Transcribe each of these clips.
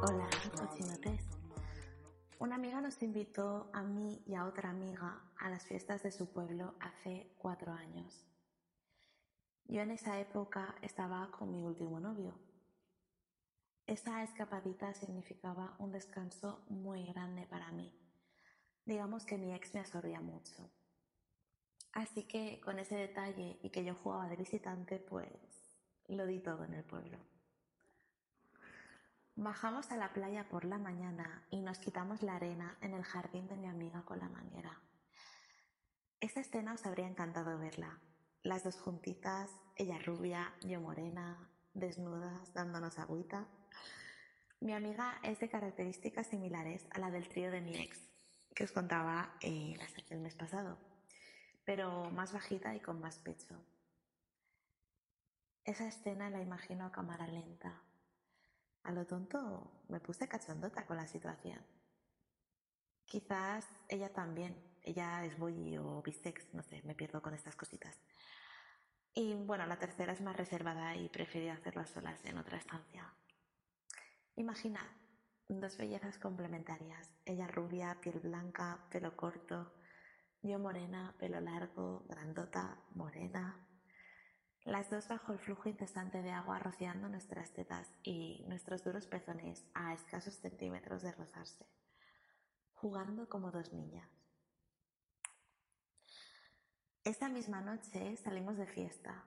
Hola, cochinotes. Una amiga nos invitó a mí y a otra amiga a las fiestas de su pueblo hace cuatro años. Yo en esa época estaba con mi último novio. Esa escapadita significaba un descanso muy grande para mí. Digamos que mi ex me absorbía mucho. Así que con ese detalle y que yo jugaba de visitante, pues lo di todo en el pueblo. Bajamos a la playa por la mañana y nos quitamos la arena en el jardín de mi amiga con la manguera. Esta escena os habría encantado verla. Las dos juntitas, ella rubia, yo morena, desnudas, dándonos agüita. Mi amiga es de características similares a la del trío de mi ex, que os contaba eh, el mes pasado, pero más bajita y con más pecho. Esa escena la imagino a cámara lenta, a lo tonto me puse cachondota con la situación. Quizás ella también, ella es boy o bisex, no sé, me pierdo con estas cositas. Y bueno, la tercera es más reservada y preferí hacerlo a solas en otra estancia. Imaginad, dos bellezas complementarias, ella rubia, piel blanca, pelo corto, yo morena, pelo largo, grandota, morena, las dos bajo el flujo incesante de agua rociando nuestras tetas y nuestros duros pezones a escasos centímetros de rozarse, jugando como dos niñas. Esta misma noche salimos de fiesta.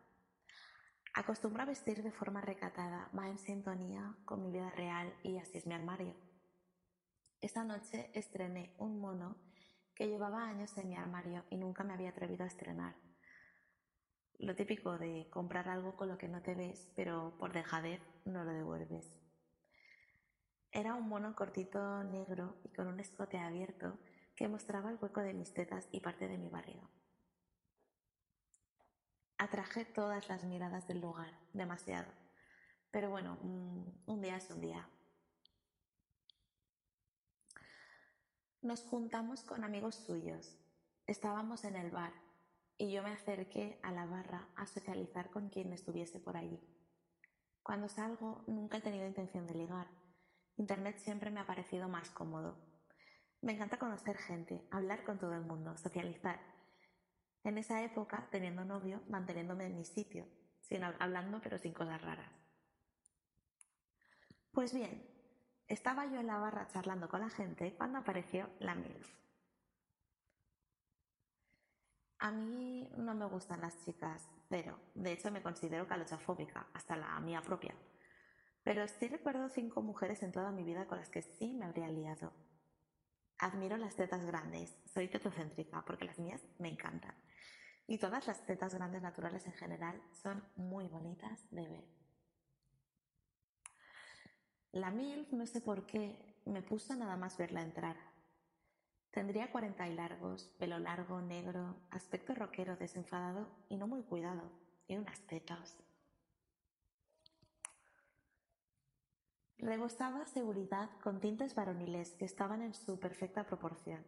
Acostumbro a vestir de forma recatada, va en sintonía con mi vida real y así es mi armario. Esta noche estrené un mono que llevaba años en mi armario y nunca me había atrevido a estrenar lo típico de comprar algo con lo que no te ves, pero por dejadez no lo devuelves. Era un mono cortito negro y con un escote abierto que mostraba el hueco de mis tetas y parte de mi barriga. Atraje todas las miradas del lugar, demasiado. Pero bueno, un día es un día. Nos juntamos con amigos suyos. Estábamos en el bar y yo me acerqué a la barra a socializar con quien estuviese por allí. Cuando salgo nunca he tenido intención de ligar. Internet siempre me ha parecido más cómodo. Me encanta conocer gente, hablar con todo el mundo, socializar. En esa época, teniendo novio, manteniéndome en mi sitio, sin hablando pero sin cosas raras. Pues bien, estaba yo en la barra charlando con la gente cuando apareció la MILF. A mí no me gustan las chicas, pero de hecho me considero calochafóbica, hasta la mía propia. Pero sí recuerdo cinco mujeres en toda mi vida con las que sí me habría liado. Admiro las tetas grandes, soy tetocéntrica porque las mías me encantan. Y todas las tetas grandes naturales en general son muy bonitas de ver. La MILF, no sé por qué, me puso nada más verla entrar. Tendría cuarenta y largos, pelo largo, negro, aspecto rockero, desenfadado y no muy cuidado, y unas tetas. Rebosaba seguridad con tintes varoniles que estaban en su perfecta proporción.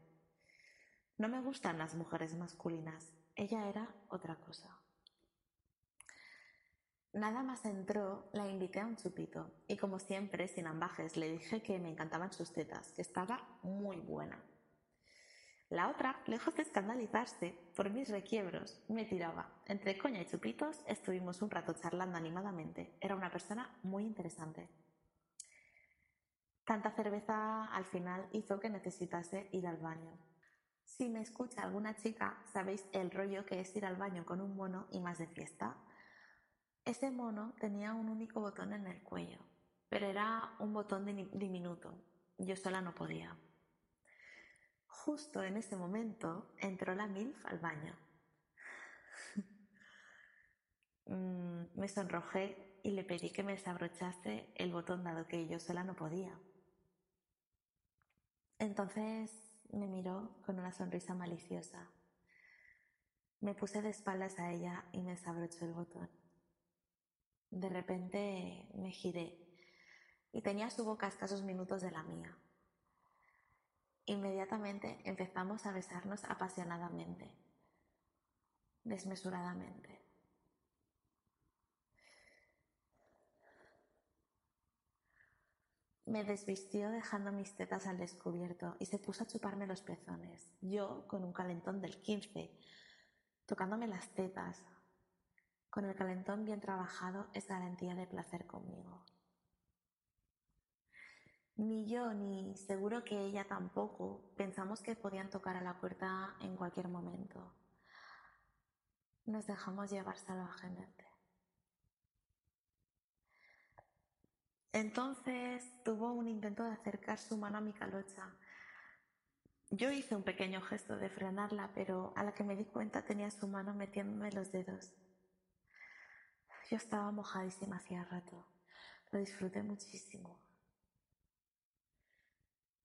No me gustan las mujeres masculinas, ella era otra cosa. Nada más entró, la invité a un chupito y como siempre, sin ambajes, le dije que me encantaban sus tetas, que estaba muy buena. La otra, lejos de escandalizarse por mis requiebros, me tiraba. Entre coña y chupitos estuvimos un rato charlando animadamente. Era una persona muy interesante. Tanta cerveza al final hizo que necesitase ir al baño. Si me escucha alguna chica, sabéis el rollo que es ir al baño con un mono y más de fiesta. Ese mono tenía un único botón en el cuello, pero era un botón diminuto. Yo sola no podía. Justo en ese momento entró la MILF al baño. Mm, me sonrojé y le pedí que me desabrochase el botón dado que yo sola no podía. Entonces me miró con una sonrisa maliciosa. Me puse de espaldas a ella y me desabrochó el botón. De repente me giré y tenía su boca a escasos minutos de la mía. Inmediatamente empezamos a besarnos apasionadamente. desmesuradamente. Me desvistió dejando mis tetas al descubierto y se puso a chuparme los pezones, yo con un calentón del 15, tocándome las tetas. Con el calentón bien trabajado es garantía de placer conmigo. Ni yo ni seguro que ella tampoco pensamos que podían tocar a la puerta en cualquier momento. Nos dejamos llevar salvajemente. Entonces tuvo un intento de acercar su mano a mi calocha. Yo hice un pequeño gesto de frenarla, pero a la que me di cuenta tenía su mano metiéndome los dedos. Yo estaba mojadísima hacía rato. Lo disfruté muchísimo.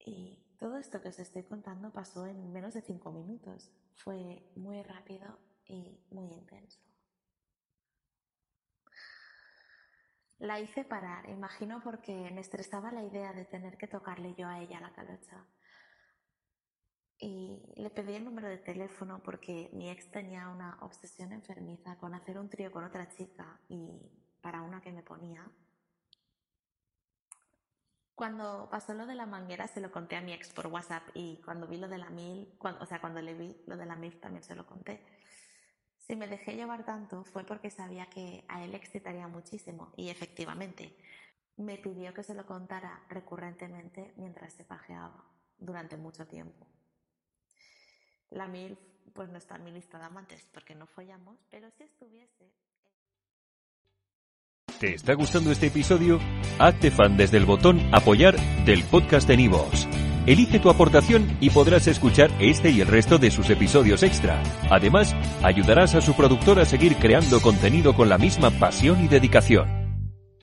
Y todo esto que os estoy contando pasó en menos de cinco minutos. Fue muy rápido y muy intenso. La hice parar, imagino porque me estresaba la idea de tener que tocarle yo a ella la calocha. Y le pedí el número de teléfono porque mi ex tenía una obsesión enfermiza con hacer un trío con otra chica y para una que me ponía. Cuando pasó lo de la manguera se lo conté a mi ex por WhatsApp y cuando vi lo de la mil, o sea, cuando le vi lo de la mil también se lo conté. Si me dejé llevar tanto fue porque sabía que a él excitaría muchísimo y efectivamente me pidió que se lo contara recurrentemente mientras se pajeaba durante mucho tiempo. La mil pues no está en mi lista de amantes porque no follamos, pero si estuviese... ¿Te está gustando este episodio? Hazte fan desde el botón apoyar del podcast de Nivos. Elige tu aportación y podrás escuchar este y el resto de sus episodios extra. Además, ayudarás a su productor a seguir creando contenido con la misma pasión y dedicación.